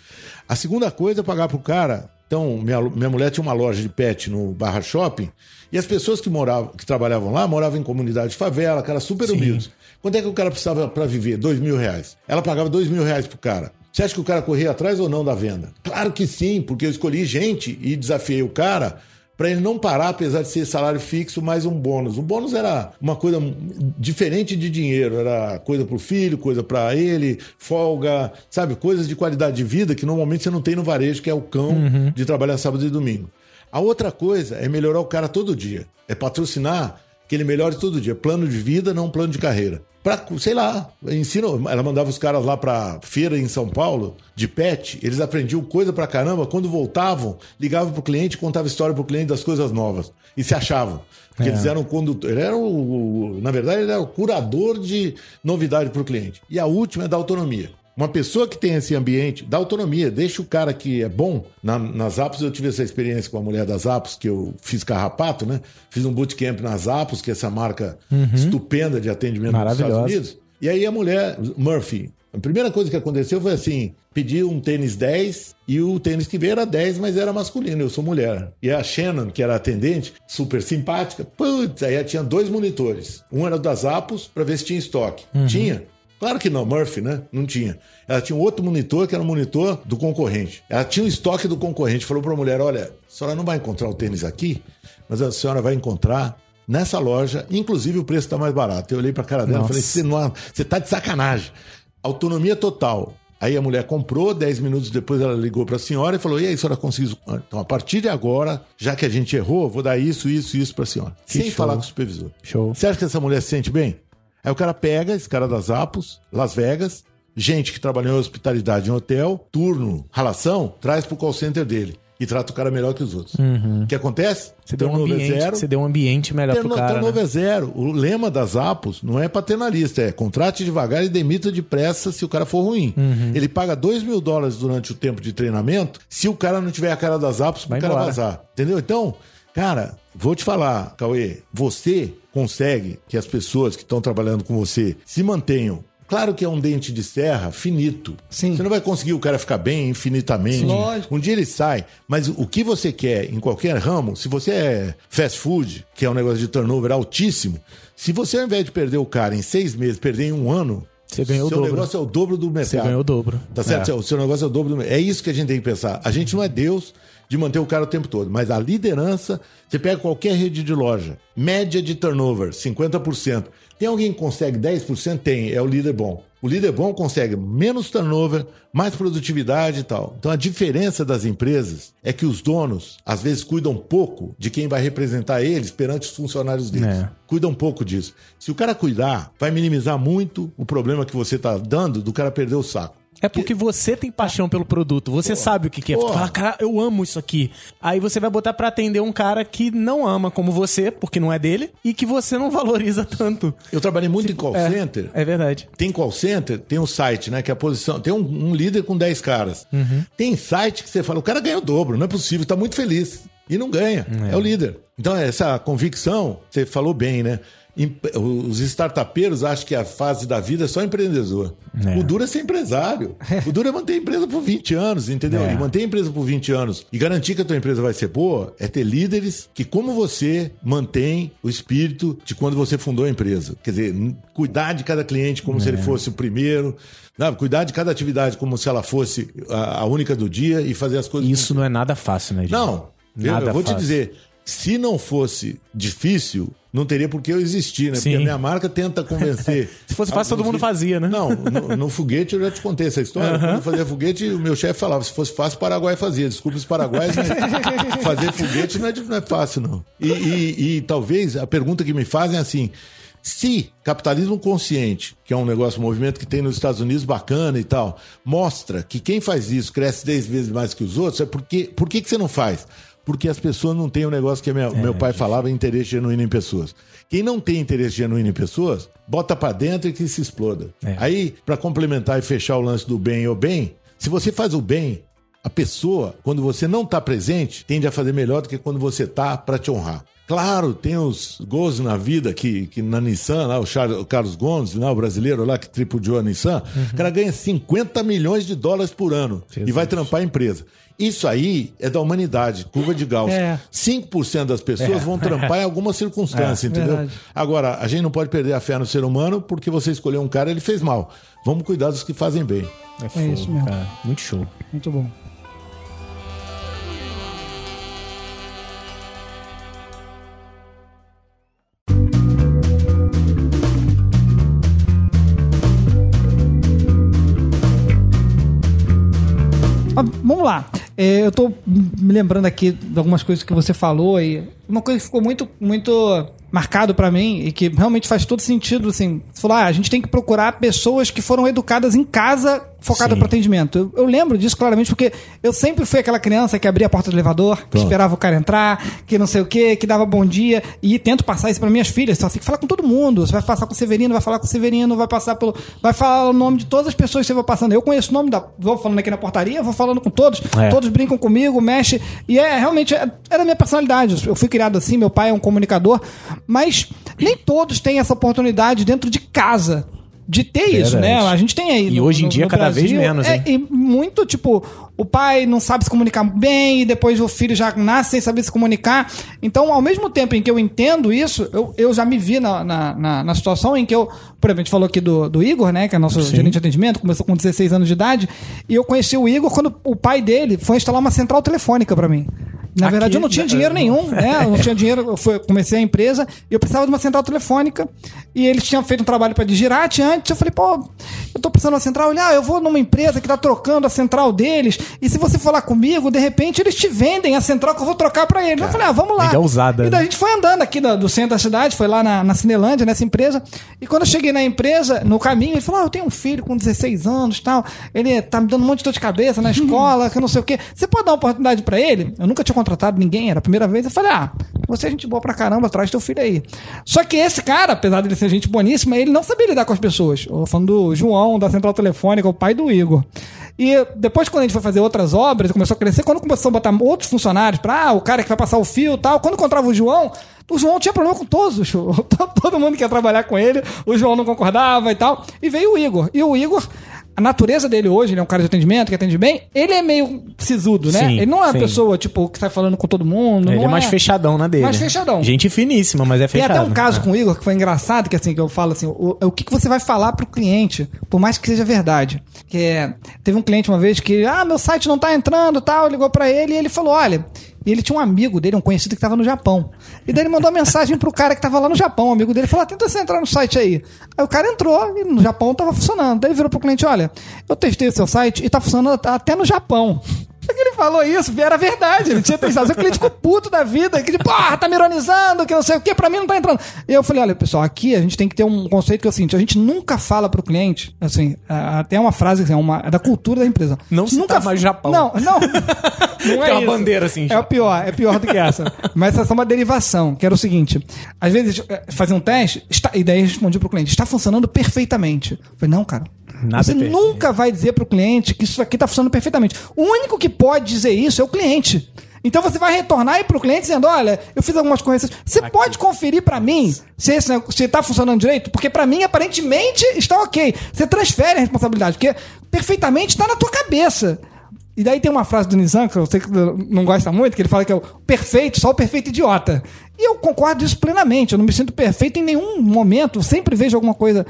A segunda coisa é pagar pro cara. Então, minha, minha mulher tinha uma loja de pet no Barra Shopping, e as pessoas que moravam, que trabalhavam lá, moravam em comunidade de favela, cara super humildes. Quanto é que o cara precisava para viver? Dois mil reais. Ela pagava dois mil reais pro cara. Você acha que o cara corria atrás ou não da venda? Claro que sim, porque eu escolhi gente e desafiei o cara para ele não parar, apesar de ser salário fixo, mais um bônus. O bônus era uma coisa diferente de dinheiro, era coisa para o filho, coisa para ele, folga, sabe, coisas de qualidade de vida que normalmente você não tem no varejo, que é o cão de trabalhar sábado e domingo. A outra coisa é melhorar o cara todo dia, é patrocinar que ele melhore todo dia. Plano de vida, não plano de carreira. Pra, sei lá, ensina. Ela mandava os caras lá pra feira em São Paulo, de pet, eles aprendiam coisa pra caramba. Quando voltavam, ligavam pro cliente, contavam história pro cliente das coisas novas. E se achavam. Porque É. eles eram condutor. Ele era o- Na verdade, ele era o curador de novidade pro cliente. E a última é da autonomia. Uma pessoa que tem esse ambiente, dá autonomia, deixa o cara que é bom. Na- nas Apos, eu tive essa experiência com a mulher das Apos, que eu fiz carrapato, né? Fiz um bootcamp nas Apos, que é essa marca estupenda de atendimento nos Estados. Unidos. E aí a mulher, Murphy, a primeira coisa que aconteceu foi assim: pedi um tênis 10 e o tênis que veio era 10, mas era masculino, eu sou mulher. E a Shannon, que era atendente, super simpática, putz, aí ela tinha dois monitores. Um era das Apos para ver se tinha estoque. Tinha. Claro que não, Murphy, né? Não tinha. Ela tinha um outro monitor que era um monitor do concorrente. Ela tinha o estoque do concorrente. Falou para a mulher: olha, a senhora não vai encontrar o tênis aqui, mas a senhora vai encontrar nessa loja. Inclusive o preço está mais barato. Eu olhei para a cara dela e falei: você, não, você tá de sacanagem. Autonomia total. Aí a mulher comprou, 10 minutos depois ela ligou para a senhora e falou: E aí, a senhora conseguiu? Então, a partir de agora, já que a gente errou, vou dar isso, isso, isso para a senhora. Que Sem show. falar com o supervisor. Show. Você acha que essa mulher se sente bem? Aí o cara pega esse cara das Apos, Las Vegas, gente que trabalhou em hospitalidade em hotel, turno, relação, traz pro call center dele. E trata o cara melhor que os outros. O que acontece? Uhum. Você deu, um Turnover ambiente, você deu um ambiente melhor pro Turno- cara. turnover Né? é zero. O lema das Apos não é paternalista, é contrate devagar e demita depressa se o cara for ruim. Uhum. Ele paga 2 mil dólares durante o tempo de treinamento se o cara não tiver a cara das Apos Vai cara embora. vazar. Entendeu? Então, cara, vou te falar, Cauê, você consegue que as pessoas que estão trabalhando com você se mantenham. Claro que é um dente de serra finito. Sim. Você não vai conseguir o cara ficar bem infinitamente. Sim. Lógico. Um dia ele sai, mas o que você quer em qualquer ramo, se você é fast food, que é um negócio de turnover altíssimo, se você ao invés de perder o cara em seis meses, perder em um ano, Você ganhou o seu dobro. negócio é o dobro do mercado. Você ganhou o dobro. Tá certo? É. O seu negócio é o dobro do mercado. É isso que a gente tem que pensar. A gente não é Deus de manter o cara o tempo todo, mas a liderança, você pega qualquer rede de loja, média de turnover, 50%. Tem alguém que consegue 10%? Tem, é o líder bom. O líder bom consegue menos turnover, mais produtividade e tal. Então a diferença das empresas é que os donos, às vezes, cuidam pouco de quem vai representar eles perante os funcionários deles. É. Cuidam pouco disso. Se o cara cuidar, vai minimizar muito o problema que você está dando do cara perder o saco. É porque você tem paixão pelo produto, você sabe o que, que é. Porra. Fala, cara, eu amo isso aqui. Aí você vai botar pra atender um cara que não ama como você, porque não é dele, e que você não (laughs) valoriza tanto. Eu trabalhei muito em call É, center. É verdade. Tem call center, tem um site, né? Que é a posição. Tem um, um líder com 10 caras. Uhum. Tem site que você fala, o cara ganha o dobro, não é possível, tá muito feliz. E não ganha. É, o líder. Então, essa convicção, você falou bem, né? Os startupeiros acham que a fase da vida é só empreendedor. É. O duro é ser empresário. (laughs) O duro é manter a empresa por 20 anos, entendeu? É. E manter a empresa por 20 anos e garantir que a tua empresa vai ser boa é ter líderes que, como você, mantém o espírito de quando você fundou a empresa. Quer dizer, cuidar de cada cliente como se É. ele fosse o primeiro, sabe? cuidar de cada atividade como se ela fosse a, única do dia e fazer as coisas. Isso não é nada fácil, né, gente? Não, eu, Nada eu vou te fácil. dizer, se não fosse difícil, não teria por que eu existir, né? Sim. Porque a minha marca tenta convencer. (laughs) Se fosse fácil, todo mundo fazia, né? Não, no, (laughs) no foguete eu já te contei essa história. Quando eu fazia foguete, o meu chefe falava: se fosse fácil, o Paraguai fazia. Desculpa os paraguaios, mas (laughs) fazer foguete não é, não é fácil, não. E, e- e talvez a pergunta que me fazem é assim. Se capitalismo consciente, que é um negócio, um movimento que tem nos Estados Unidos bacana e tal, mostra que quem faz isso cresce 10 vezes mais que os outros, é porque. Por que, que você não faz? Porque as pessoas não têm o negócio que minha- É, meu pai falava, interesse genuíno em pessoas. Quem não tem interesse genuíno em pessoas, bota pra dentro e que se exploda. É. Aí, pra complementar e fechar o lance do bem ou bem, se você faz o bem, a pessoa, quando você não tá presente, tende a fazer melhor do que quando você tá pra te honrar. Claro, tem os gols na vida que, que na Nissan, lá, o, Charles- o Carlos Gomes, lá, o brasileiro lá que tripudiou a Nissan, o cara ganha 50 milhões de dólares por ano e vai trampar a empresa. Isso aí é da humanidade, curva de Gauss. É. 5% das pessoas vão trampar em (laughs) alguma circunstância, entendeu? verdade. Agora, a gente não pode perder a fé no ser humano porque você escolheu um cara ele fez mal. Vamos cuidar dos que fazem bem. É, fogo, isso mesmo. cara. Muito show. Muito bom. Vamos lá. É, eu tô me lembrando aqui de algumas coisas que você falou e uma coisa que ficou muito, muito marcado pra mim e que realmente faz todo sentido, assim. Você falou, ah, a gente tem que procurar pessoas que foram educadas em casa focada para atendimento. Eu, eu lembro disso claramente porque eu sempre fui aquela criança que abria a porta do elevador, que Pronto. esperava o cara entrar, que não sei o quê, que dava bom dia e tento passar isso para minhas filhas. Só tem que falar com todo mundo. Você vai passar com o Severino, vai falar com o Severino, vai passar pelo, vai falar o nome de todas as pessoas que você vai passando. Eu conheço o nome da, vou falando aqui na portaria, vou falando com todos. É. Todos brincam comigo, mexe e é realmente é, é da minha personalidade. Eu fui criado assim, meu pai é um comunicador, mas nem todos têm essa oportunidade dentro de casa. De ter isso, né? A gente tem aí. E hoje em dia, cada vez menos, é, e muito, tipo, o pai não sabe se comunicar bem e depois o filho já nasce sem saber se comunicar. Então, ao mesmo tempo em que eu entendo isso, eu, eu já me vi na, na, na, na situação em que eu, por exemplo, a gente falou aqui do, do Igor, né, que é nosso gerente de atendimento, começou com 16 anos de idade, e eu conheci o Igor quando o pai dele foi instalar uma central telefônica pra mim. Na Aqui, verdade, eu não tinha dinheiro nenhum, né? Eu não tinha (laughs) dinheiro, eu fui- comecei a empresa e eu precisava de uma central telefônica. E eles tinham feito um trabalho para Digirate antes. Eu falei, pô, eu tô precisando de uma central. Olha, ah, eu vou numa empresa que tá trocando a central deles. E se você lá comigo, de repente eles te vendem a central que eu vou trocar para eles. Eu falei, ah, vamos lá. Ideia ousada, E daí né? a gente foi andando aqui do, do centro da cidade, foi lá na, na Cinelândia, nessa empresa. E quando eu cheguei na empresa, no caminho, ele falou: ah, eu tenho um filho com 16 anos tal. Ele tá me dando um monte de dor de cabeça na (laughs) escola, que não sei o quê. Você pode dar uma oportunidade pra ele? Eu nunca tinha contratado ninguém, era a primeira vez. Eu falei: ah, você é gente boa pra caramba, traz teu filho aí. Só que esse cara, apesar dele ser gente boníssima, ele não sabia lidar com as pessoas. Eu falando do João, da Central Telefônica, o pai do Igor. E depois, quando a gente foi fazer outras obras, começou a crescer, quando começou a botar outros funcionários pra, ah, o cara que vai passar o fio e tal, quando encontrava o João, o João tinha problema com todos os (laughs) shows. Todo mundo quer trabalhar com ele, o João não concordava e tal. E veio o Igor. E o Igor, a natureza dele hoje, ele é um cara de atendimento, que atende bem, ele é meio sisudo, né? Sim, ele não é uma sim. pessoa, tipo, que sai falando com todo mundo. Ele não é mais fechadão na dele. Mais fechadão. Gente finíssima, mas é Tem fechado. até um caso É. com o Igor que foi engraçado, que assim, que eu falo assim, o, o que, que você vai falar pro cliente, por mais que seja verdade. Que é, teve um cliente uma vez que, ah, meu site não tá entrando, tal, ligou pra ele e ele falou, olha, e ele tinha um amigo dele, um conhecido que tava no Japão. E daí ele mandou uma mensagem pro cara que tava lá no Japão, um amigo dele, falou, ah, tenta você entrar no site aí. Aí o cara entrou e no Japão tava funcionando. Daí ele virou pro cliente, olha, eu testei o seu site e tá funcionando até no Japão. Só que ele falou isso, era verdade, ele tinha. Só que o cliente ficou puto da vida, que, porra, tá me ironizando, que não sei o que, pra mim não tá entrando. E eu falei, olha, pessoal, aqui a gente tem que ter um conceito que é o seguinte, a gente nunca fala pro cliente, assim, a- até uma frase assim, é, uma, é da cultura da empresa. Não A gente citar mais Japão. Não, não. (laughs) não Tem uma bandeira assim, É o pior, é pior do que essa. Mas essa é uma derivação, que era o seguinte, às vezes eh, fazia um teste, está, e daí respondi pro cliente, está funcionando perfeitamente. Eu falei, não, cara, Nada você perfeito. nunca vai dizer pro cliente que isso aqui tá funcionando perfeitamente. O único que pode dizer isso é o cliente. Então você vai retornar aí pro cliente dizendo: olha, eu fiz algumas correções. Você pode conferir pra mim se, esse, negócio- se tá funcionando direito? Porque pra mim, aparentemente, está ok. Você transfere a responsabilidade, porque perfeitamente tá na tua cabeça. E daí tem uma frase do Nizam, que eu sei que não gosta muito, que ele fala que é o perfeito, só o perfeito idiota. E eu concordo isso plenamente. Eu não me sinto perfeito em nenhum momento. Eu sempre vejo alguma coisa.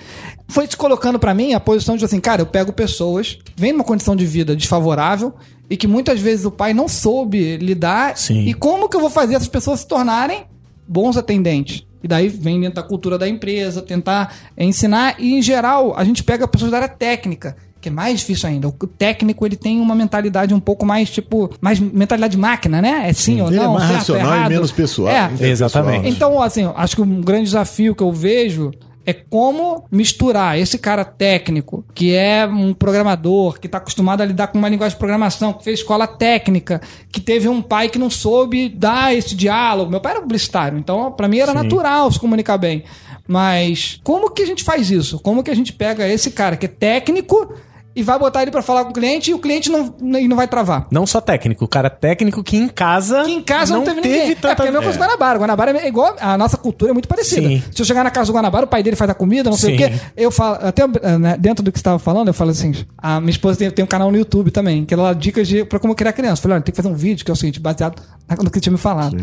Foi se colocando pra mim a posição de assim, cara, eu pego pessoas, vem numa condição de vida desfavorável e que muitas vezes o pai não soube lidar. Sim. E como que eu vou fazer essas pessoas se tornarem bons atendentes? E daí vem dentro da cultura da empresa, tentar ensinar. E, em geral, a gente pega pessoas da área técnica, que é mais difícil ainda. O técnico, ele tem uma mentalidade um pouco mais, tipo, mais mentalidade de máquina, né? É sim, ou Ele é não, mais certo, racional errado. e menos pessoal. É. interpessoal, Exatamente. né? Então, assim, acho que um grande desafio que eu vejo é como misturar esse cara técnico, que é um programador, que está acostumado a lidar com uma linguagem de programação, que fez escola técnica, que teve um pai que não soube dar esse diálogo. Meu pai era publicitário, então para mim era natural se comunicar bem. Mas como que a gente faz isso? Como que a gente pega esse cara que é técnico e vai botar ele para falar com o cliente e o cliente não, e não vai travar? Não só técnico, o cara técnico que em casa. Que em casa não, teve, ninguém. tanta- É, porque é a mesma coisa do Guanabara. O Guanabara é igual. A nossa cultura é muito parecida. Sim. Se eu chegar na casa do Guanabara, o pai dele faz a comida, não sei Sim. o quê. Eu falo, até né, dentro do que você estava falando, eu falo assim: a minha esposa tem, tem um canal no YouTube também, que ela dá dicas de, pra como criar criança. Eu falei, olha, tem que fazer um vídeo que é o seguinte, baseado no que tinha me falado.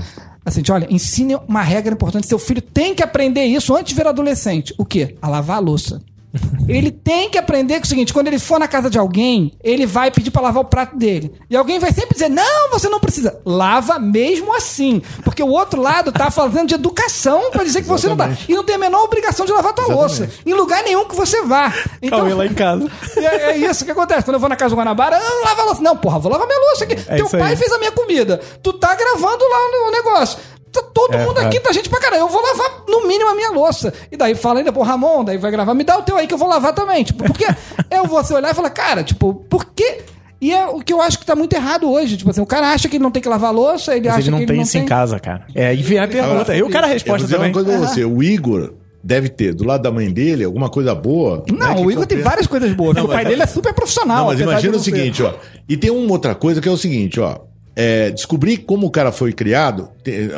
Assim, olha, ensine uma regra importante. Seu filho tem que aprender isso antes de virar adolescente. O quê? A lavar a louça. Ele tem que aprender que é o seguinte: quando ele for na casa de alguém, ele vai pedir pra lavar o prato dele. E alguém vai sempre dizer: não, você não precisa. Lava mesmo assim. Porque o outro lado tá falando de educação pra dizer que você não tá. E não tem a menor obrigação de lavar tua louça. Em lugar nenhum que você vá. Então, Cauê lá em casa. (laughs) e é, é isso que acontece. Quando eu vou na casa do Guanabara, eu não lavo a louça. Não, porra, vou lavar minha louça aqui. Teu isso pai aí. fez a minha comida. Tu tá gravando lá no negócio. Tá todo É, mundo aqui, é. tá gente pra caralho. Eu vou lavar no mínimo a minha louça. E daí fala ainda, pô, Ramon, daí vai gravar, me dá o teu aí que eu vou lavar também. Tipo, porque (laughs) eu vou se olhar e falar, cara, tipo, por quê? E é o que eu acho que tá muito errado hoje. Tipo assim, o cara acha que ele não tem que lavar a louça, ele Mas acha ele não que tem ele não isso tem. em casa, cara. É, e vem a pergunta. Eu quero a Eu vou resposta dizer também. uma coisa pra você. O Igor deve ter, do lado da mãe dele, alguma coisa boa. Não, né, que o Igor tem várias coisas boas. Não, o pai mas- dele é super profissional. Não, mas imagina o ser. seguinte, ó. E tem uma outra coisa que é o seguinte, ó. É, descobrir como o cara foi criado,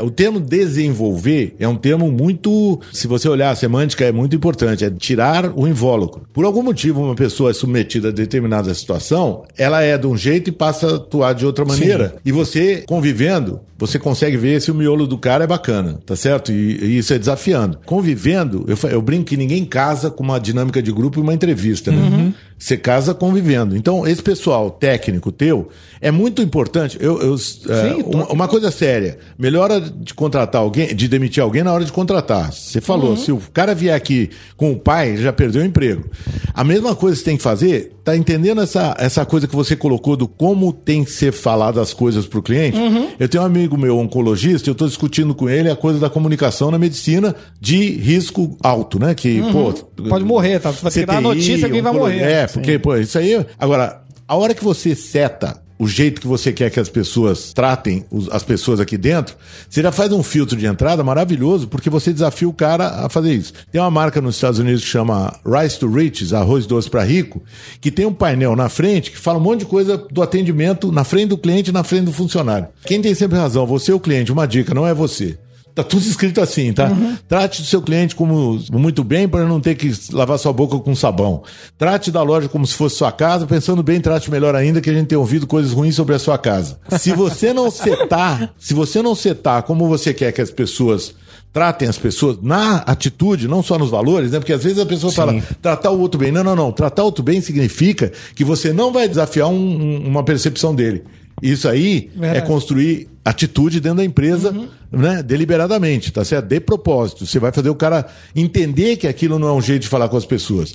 o termo desenvolver é um termo muito, se você olhar a semântica, é muito importante, é tirar o invólucro. Por algum motivo, uma pessoa é submetida a determinada situação, ela é de um jeito e passa a atuar de outra maneira. E você, convivendo, você consegue ver se o miolo do cara é bacana, tá certo? E, e isso é desafiando. Convivendo, eu, eu brinco que ninguém casa com uma dinâmica de grupo e uma entrevista, né? Você casa convivendo. Então, esse pessoal técnico teu é muito importante. Eu, eu, é, uma, uma coisa séria. Melhora de contratar alguém, de demitir alguém na hora de contratar. Você falou, se o cara vier aqui com o pai, ele já perdeu o emprego. A mesma coisa que você tem que fazer, tá entendendo essa, essa coisa que você colocou do como tem que ser falado as coisas pro cliente? Eu tenho um amigo meu, oncologista, eu tô discutindo com ele a coisa da comunicação na medicina de risco alto, né? Que, pô. Pode morrer, tá? Ter que dar a notícia, alguém vai morrer. É, porque, pô, isso aí. Agora, a hora que você seta o jeito que você quer que as pessoas tratem os- as pessoas aqui dentro, você já faz um filtro de entrada maravilhoso, porque você desafia o cara a fazer isso. Tem uma marca nos Estados Unidos que chama Rice to Riches, arroz doce para rico, que tem um painel na frente que fala um monte de coisa do atendimento na frente do cliente e na frente do funcionário. Quem tem sempre razão, você é o cliente, uma dica, não é você. Tá tudo escrito assim, tá? Trate o seu cliente como muito bem para não ter que lavar sua boca com sabão. Trate da loja como se fosse sua casa, pensando bem, trate melhor ainda que a gente tem ouvido coisas ruins sobre a sua casa. Se você não setar, se você não setar como você quer que as pessoas tratem as pessoas na atitude, não só nos valores, né? Porque às vezes a pessoa fala tratar o outro bem. Não, não, não. Tratar o outro bem significa que você não vai desafiar um- um- uma percepção dele. Isso aí é Verdade. construir atitude dentro da empresa, né, deliberadamente, tá certo? De propósito. Você vai fazer o cara entender que aquilo não é um jeito de falar com as pessoas.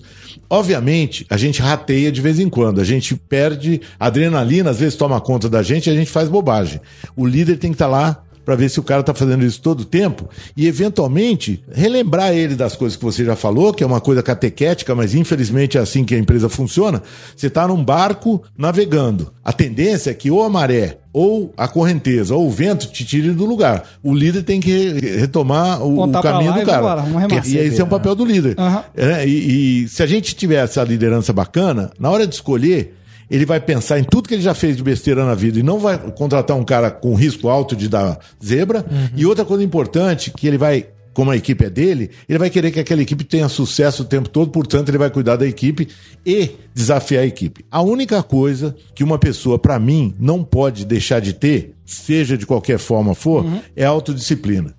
Obviamente, a gente rateia de vez em quando, a gente perde adrenalina, às vezes toma conta da gente e a gente faz bobagem. O líder tem que estar lá para ver se o cara tá fazendo isso todo o tempo e eventualmente relembrar ele das coisas que você já falou, que é uma coisa catequética, mas infelizmente é assim que a empresa funciona. Você tá num barco navegando. A tendência é que ou a maré ou a correnteza ou o vento te tire do lugar. O líder tem que re- retomar o, o caminho do cara. remar. E esse é o papel do líder. Aham. É, e, e se a gente tiver essa liderança bacana, na hora de escolher, ele vai pensar em tudo que ele já fez de besteira na vida e não vai contratar um cara com risco alto de dar zebra. E outra coisa importante, que ele vai, como a equipe é dele, ele vai querer que aquela equipe tenha sucesso o tempo todo, portanto, ele vai cuidar da equipe e desafiar a equipe. A única coisa que uma pessoa, para mim, não pode deixar de ter, seja de qualquer forma for, é a autodisciplina.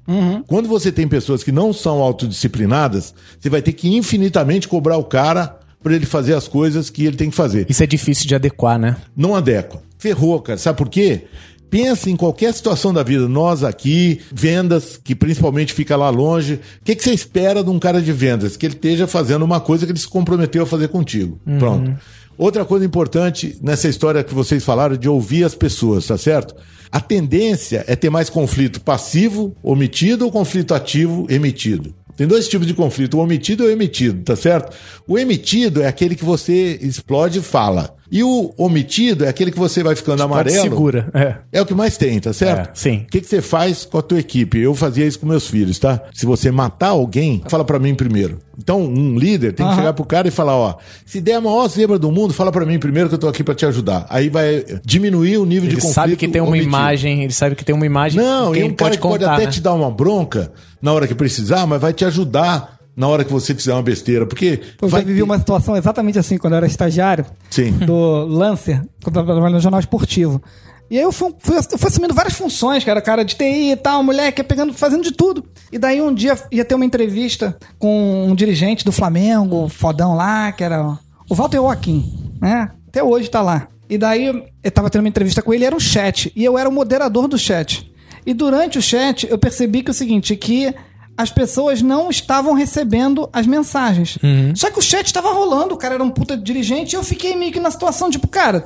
Quando você tem pessoas que não são autodisciplinadas, você vai ter que infinitamente cobrar o cara para ele fazer as coisas que ele tem que fazer. Isso é difícil de adequar, né? Não adequa. Ferrou, cara. Sabe por quê? Pensa em qualquer situação da vida. Nós aqui, vendas, que principalmente fica lá longe. O que, que você espera de um cara de vendas? Que ele esteja fazendo uma coisa que ele se comprometeu a fazer contigo. Pronto. Outra coisa importante nessa história que vocês falaram de ouvir as pessoas, tá certo? A tendência é ter mais conflito passivo, omitido ou conflito ativo, emitido. Tem dois tipos de conflito, o omitido e o emitido, tá certo? O emitido é aquele que você explode e fala. E o omitido é aquele que você vai ficando Pode amarelo. segura. É. É o que mais tem, tá certo? É, sim. O que, que você faz com a tua equipe? Eu fazia isso com meus filhos, tá? Se você matar alguém, fala pra mim primeiro. Então, um líder tem que Aham. chegar pro cara e falar, ó, se der a maior zebra do mundo, fala pra mim primeiro que eu tô aqui pra te ajudar. Aí vai diminuir o nível de Ele conflito. sabe que tem uma omitido. imagem, ele sabe que tem uma imagem Não, que e quem um cara pode que pode contar, até né? te dar uma bronca na hora que precisar, mas vai te ajudar na hora que você fizer uma besteira. Porque Eu vai já vivi ter- uma situação exatamente assim quando eu era estagiário Sim. do Lancer, quando eu tava trabalhando no jornal esportivo. E aí eu fui, fui, eu fui assumindo várias funções, cara, cara de TI e tal, moleque, ia pegando, fazendo de tudo. E daí um dia ia ter uma entrevista com um dirigente do Flamengo, fodão lá, que era o Walter Joaquim, né? Até hoje tá lá. E daí eu tava tendo uma entrevista com ele, era um chat, e eu era o moderador do chat. E durante o chat eu percebi que é o seguinte, que as pessoas não estavam recebendo as mensagens. Só que o chat estava rolando, o cara era um puta dirigente, e eu fiquei meio que na situação, tipo, cara,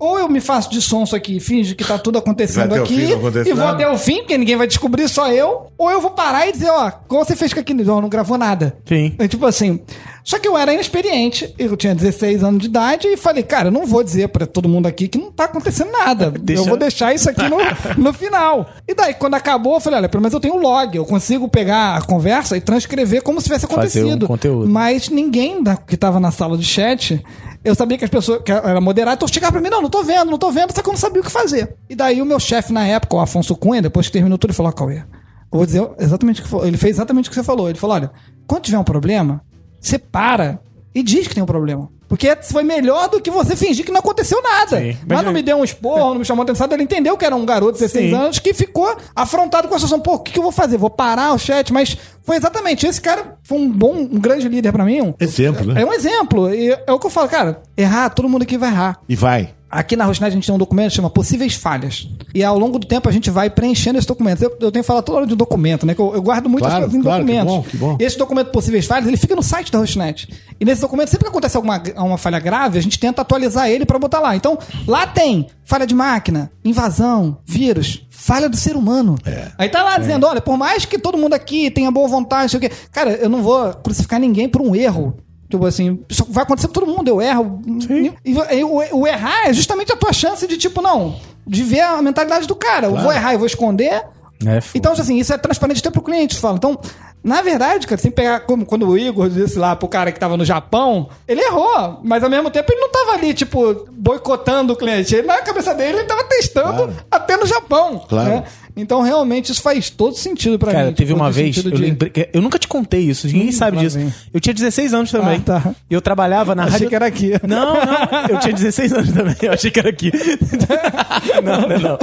ou eu me faço de sonso aqui, finge que tá tudo acontecendo aqui, fim, acontece e vou até o fim, porque ninguém vai descobrir, só eu, ou eu vou parar e dizer, ó, como você fez com aquilo? Não, não gravou nada. Sim. É tipo assim. Só que eu era inexperiente, eu tinha 16 anos de idade e falei, cara, eu não vou dizer pra todo mundo aqui que não tá acontecendo nada. (laughs) Deixa- Eu vou deixar isso aqui no, (laughs) no final. E daí, quando acabou, eu falei, olha, pelo menos eu tenho um log, eu consigo pegar a conversa e transcrever como se tivesse Fazer um acontecido. conteúdo. Mas ninguém da, que tava na sala de chat, eu sabia que as pessoas, que era moderado, então chegava pra mim, não, não tô vendo, não tô vendo, só que eu não sabia o que fazer. E daí o meu chefe na época, o Afonso Cunha, depois que terminou tudo, ele falou, ó, Cauê, vou dizer exatamente o que. Ele fez exatamente o que você falou. Ele falou: olha, quando tiver um problema, você para e diz que tem um problema. Porque foi melhor do que você fingir que não aconteceu nada. Sim. Mas Mas não eu- me deu um esporro, não me chamou atenção. Ele entendeu que era um garoto de 16 Sim. anos que ficou afrontado com a situação. Pô, o que, que eu vou fazer? Vou parar o chat? Mas foi exatamente. Esse cara foi um bom, um grande líder pra mim. Um, Exemplo, né? É um exemplo. E é o que eu falo, cara. Errar, todo mundo aqui vai errar. E vai. Aqui na Rosnet a gente tem um documento que chama Possíveis Falhas. E ao longo do tempo a gente vai preenchendo esse documento. Eu, eu tenho que falar toda hora de documento, né? Que eu, eu guardo muitas Claro, coisas em claro, que documentos. bom, que bom. E esse documento Possíveis Falhas, ele fica no site da Rosnet. E nesse documento, sempre que acontece alguma uma falha grave, a gente tenta atualizar ele pra botar lá. Então, lá tem falha de máquina, invasão, vírus, falha do ser humano. Aí tá lá dizendo, olha, por mais que todo mundo aqui tenha boa vontade, não sei o quê. Cara, eu não vou crucificar ninguém por um erro. Tipo assim, vai acontecer com todo mundo, eu erro. E, e o, o errar é justamente a tua chance de, tipo, não, de ver a mentalidade do cara. Eu vou errar, eu vou esconder. É, então, assim, isso é transparente até pro cliente, fala. Então, na verdade, cara, sem pegar como quando o Igor disse lá pro cara que tava no Japão, ele errou, mas ao mesmo tempo ele não tava ali, tipo, boicotando o cliente. Ele, na cabeça dele, ele tava testando Claro. até no Japão. Claro. né? Então, realmente, isso faz todo sentido pra Cara, mim. teve tipo, uma vez, eu de- lembrei. Eu nunca te contei isso, ninguém Hum, sabe disso. vem. Eu tinha 16 anos também. Ah, tá. Eu trabalhava na Achei rádio. que era aqui. Não, não, eu tinha 16 anos também. Eu achei que era aqui. (laughs) não, não, não.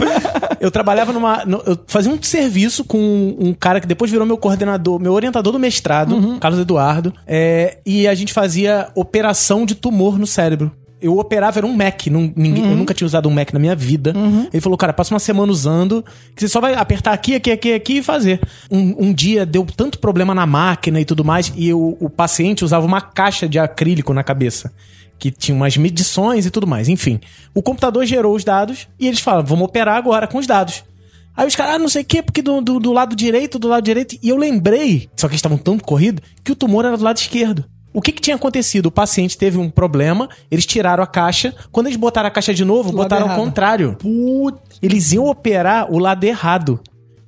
Eu trabalhava numa. eu fazia um serviço com um cara que depois virou meu coordenador, meu orientador do mestrado, Uhum. Carlos Eduardo. é, e a gente fazia operação de tumor no cérebro. Eu operava, era um Mac. nun- ninguém- Uhum. Eu nunca tinha usado um Mac na minha vida. Ele falou, cara, passa uma semana usando, que você só vai apertar aqui, aqui, aqui, aqui e fazer. Um, um dia deu tanto problema na máquina e tudo mais, e o, o paciente usava uma caixa de acrílico na cabeça que tinha umas medições e tudo mais. Enfim, o computador gerou os dados e eles falam, vamos operar agora com os dados. Aí os caras, ah, não sei o quê, porque do, do, do lado direito, do lado direito. E eu lembrei, só que eles estavam tão corridos, que o tumor era do lado esquerdo. O que, que tinha acontecido? O paciente teve um problema, eles tiraram a caixa. Quando eles botaram a caixa de novo, lado botaram ao errado. contrário. Eles iam operar o lado errado.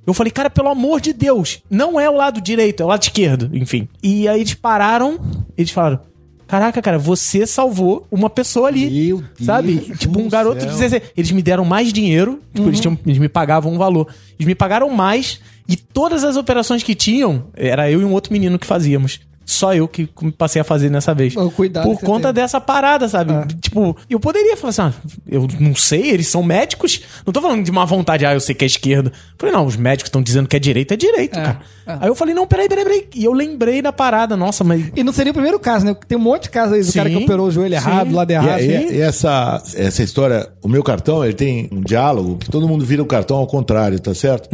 Eu falei, cara, pelo amor de Deus, não é o lado direito, é o lado esquerdo, enfim. E aí eles pararam, eles falaram: Caraca, cara, você salvou uma pessoa ali. Meu Deus sabe? do Tipo, um garoto de céu. 16. Eles me deram mais dinheiro, tipo, eles, tinham- eles me pagavam um valor. Eles me pagaram mais e todas as operações que tinham, era eu e um outro menino que fazíamos. Só eu que passei a fazer nessa vez. Cuidado Por conta dessa parada, sabe? Tipo, eu poderia falar assim, ah, eu não sei, eles são médicos. Não tô falando de má vontade, ah, eu sei que é esquerda. Falei, não, os médicos estão dizendo que é direito, é direito, É, cara. é. Aí eu falei, não, peraí, peraí, peraí. E eu lembrei da parada, nossa, mas. E não seria o primeiro caso, né? Tem um monte de casos aí do Sim, cara que operou o joelho sim. errado, lado E, errado. e- e essa, essa história, o meu cartão, ele tem um diálogo que todo mundo vira o cartão ao contrário, tá certo?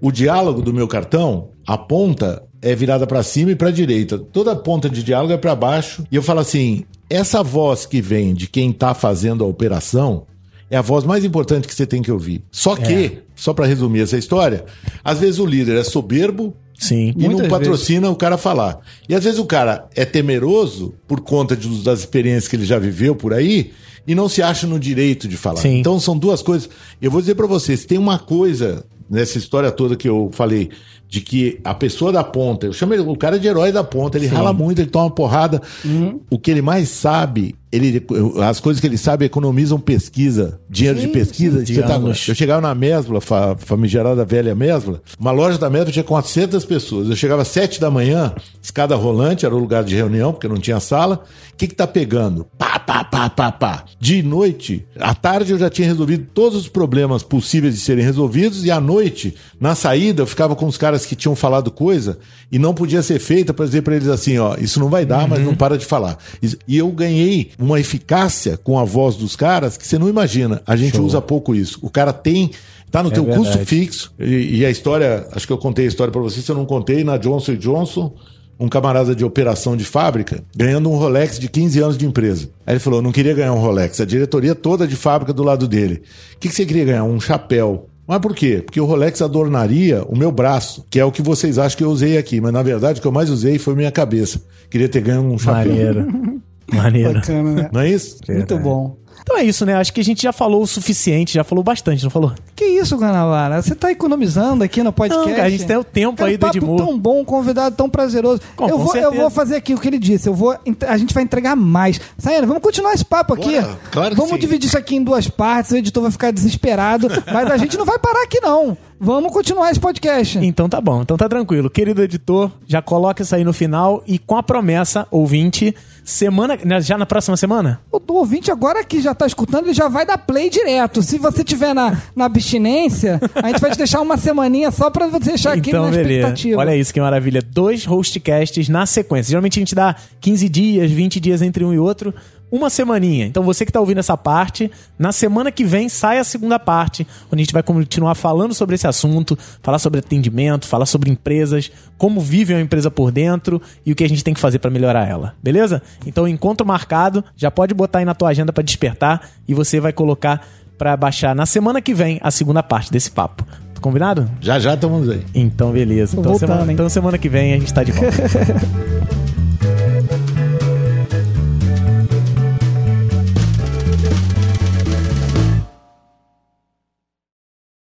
O diálogo do meu cartão, a ponta é virada pra cima e pra direita. Toda ponta de diálogo é pra baixo. E eu falo assim: essa voz que vem de quem tá fazendo a operação é a voz mais importante que você tem que ouvir. Só que, só pra resumir essa história, às vezes o líder é soberbo Sim. e não patrocina o cara falar. E às vezes o cara é temeroso por conta de- das experiências que ele já viveu por aí e não se acha no direito de falar. Sim. Então são duas coisas. Eu vou dizer pra vocês, tem uma coisa nessa história toda que eu falei de que a pessoa da ponta, eu chamo ele, o cara de herói da ponta, ele rala muito, ele toma porrada. Uhum. O que ele mais sabe, ele as coisas que ele sabe economizam pesquisa, dinheiro de pesquisa. de Você tá- anos. eu chegava na Mesbla, fa- famigerada velha Mesbla, uma loja da Mesbla tinha 400 pessoas. Eu chegava às 7 da manhã, escada rolante, era o lugar de reunião, porque não tinha sala. O que que tá pegando? Pá, pá, pá, pá, pá. De noite, à tarde eu já tinha resolvido todos os problemas possíveis de serem resolvidos e à noite, na saída, eu ficava com os caras que tinham falado coisa e não podia ser feita para dizer para eles assim, ó, isso não vai dar, mas não para de falar. E eu ganhei uma eficácia com a voz dos caras que você não imagina. A gente usa pouco isso. O cara tem Tá no teu verdade. custo fixo. E, e a história, acho que eu contei a história pra vocês, se eu não contei, na Johnson Johnson, um camarada de operação de fábrica, ganhando um Rolex de 15 anos de empresa. Aí ele falou: não queria ganhar um Rolex, a diretoria toda de fábrica do lado dele. O que, que você queria ganhar? Um chapéu. Mas por quê? Porque o Rolex adornaria o meu braço, que é o que vocês acham que eu usei aqui. Mas na verdade o que eu mais usei foi minha cabeça. Queria ter ganho um chapéu. Maneiro. (laughs) Maneiro. Bacana, né? Não é isso? Muito bom. Então é isso, né? Acho que a gente já falou o suficiente, já falou bastante, não falou? Que isso, Guanabara? Você tá economizando aqui no podcast? Não, cara, a gente tem o tempo Cara, aí do papo Edmur. tão bom, um convidado tão prazeroso. Com- eu, com vou, eu vou fazer aqui o que ele disse. Eu vou, a gente vai entregar mais. Saiana, vamos continuar esse papo aqui. Bora, claro que vamos sim. dividir isso aqui em duas partes. O editor vai ficar desesperado. (laughs) mas a gente não vai parar aqui, não. Vamos continuar esse podcast. Então tá bom, então tá tranquilo. Querido editor, já coloca isso aí no final e com a promessa, ouvinte, semana. né, Já na próxima semana? O ouvinte agora que já tá escutando, ele já vai dar play direto. Se você tiver na, na abstinência, a gente vai te deixar uma semaninha só pra você deixar aqui então, na beleza. expectativa. Olha isso que maravilha. Dois hostcasts na sequência. Geralmente a gente dá 15 dias, 20 dias entre um e outro. Uma semaninha. Então você que tá ouvindo essa parte, na semana que vem sai a segunda parte, onde a gente vai continuar falando sobre esse assunto, falar sobre atendimento, falar sobre empresas, como vive uma empresa por dentro e o que a gente tem que fazer para melhorar ela. Beleza? Então encontro marcado, já pode botar aí na tua agenda para despertar e você vai colocar para baixar na semana que vem a segunda parte desse papo. Combinado? Já já estamos aí. Então, beleza. Então voltando, semana, então semana que vem a gente tá de volta. (laughs)